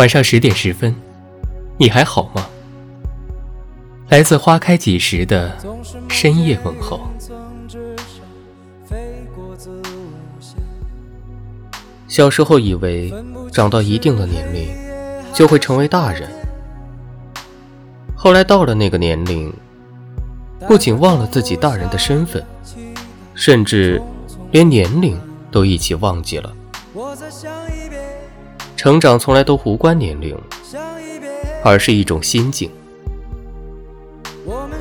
晚上十点十分，你还好吗？来自花开几时的深夜问候。小时候以为长到一定的年龄就会成为大人，后来到了那个年龄，不仅忘了自己大人的身份，甚至连年龄都一起忘记了。成长从来都无关年龄，而是一种心境。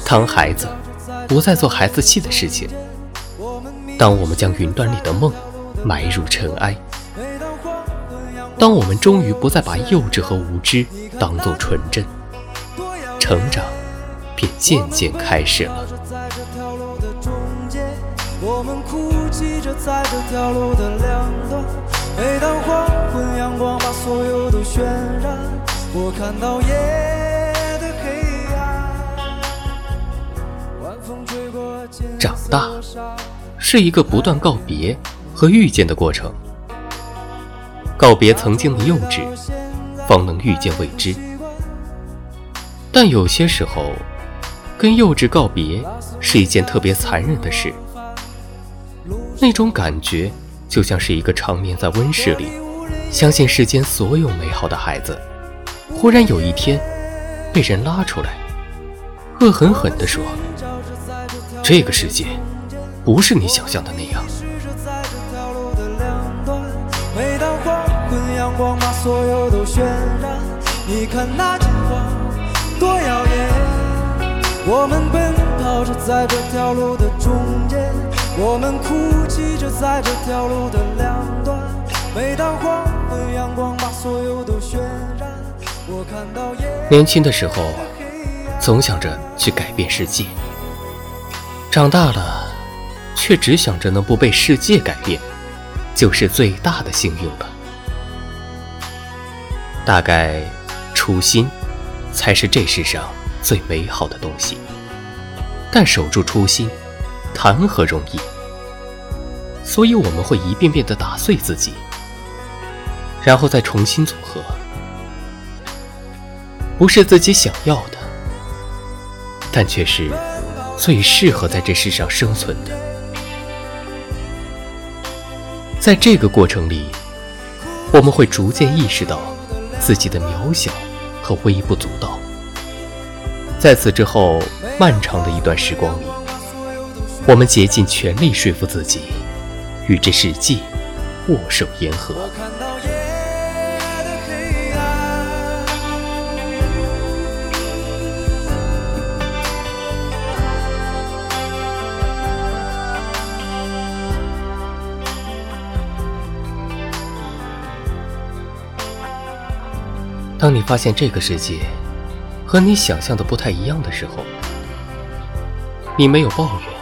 当孩子不再做孩子气的事情，当我们将云端里的梦埋入尘埃。当我们终于不再把幼稚和无知当作纯真，成长便渐渐开始了。我们哭泣着在这条路的两端，每当黄昏阳光把所有都渲染，我看到夜的黑暗。晚风吹过长大是一个不断告别和遇见的过程。告别曾经的幼稚，方能遇见未知。但有些时候，跟幼稚告别是一件特别残忍的事。那种感觉就像是一个长眠在温室里，相信世间所有美好的孩子，忽然有一天被人拉出来，恶狠狠地说：“这个世界不是你想象的那样。”，你看那金花多耀眼。我们奔跑着在这条路的中间，我们哭泣着在这条路的两端。每当黄昏阳光把所有都渲染，我看到夜。年轻的时候，总想着去改变世界；长大了，却只想着能不被世界改变，就是最大的幸运了。大概，初心才是这世上最美好的东西。但守住初心，谈何容易？所以我们会一遍遍地打碎自己，然后再重新组合。不是自己想要的，但却是最适合在这世上生存的。在这个过程里，我们会逐渐意识到。自己的渺小和微不足道，在此之后漫长的一段时光里，我们竭尽全力说服自己，与这世界握手言和。当你发现这个世界和你想象的不太一样的时候，你没有抱怨，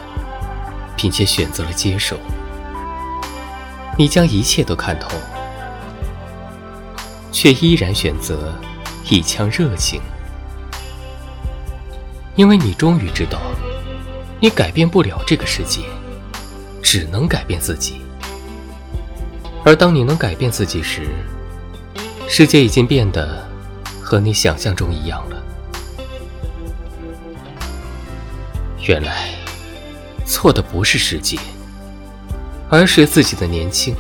并且选择了接受。你将一切都看透，却依然选择一腔热情，因为你终于知道，你改变不了这个世界，只能改变自己。而当你能改变自己时，世界已经变得。和你想象中一样了。原来，错的不是世界，而是自己的年轻。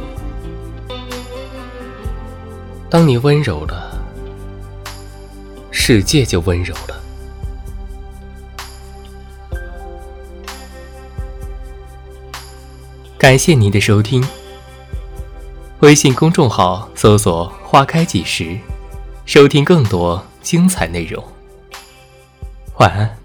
当你温柔了，世界就温柔了。感谢您的收听。微信公众号搜索“花开几时”。收听更多精彩内容，晚安。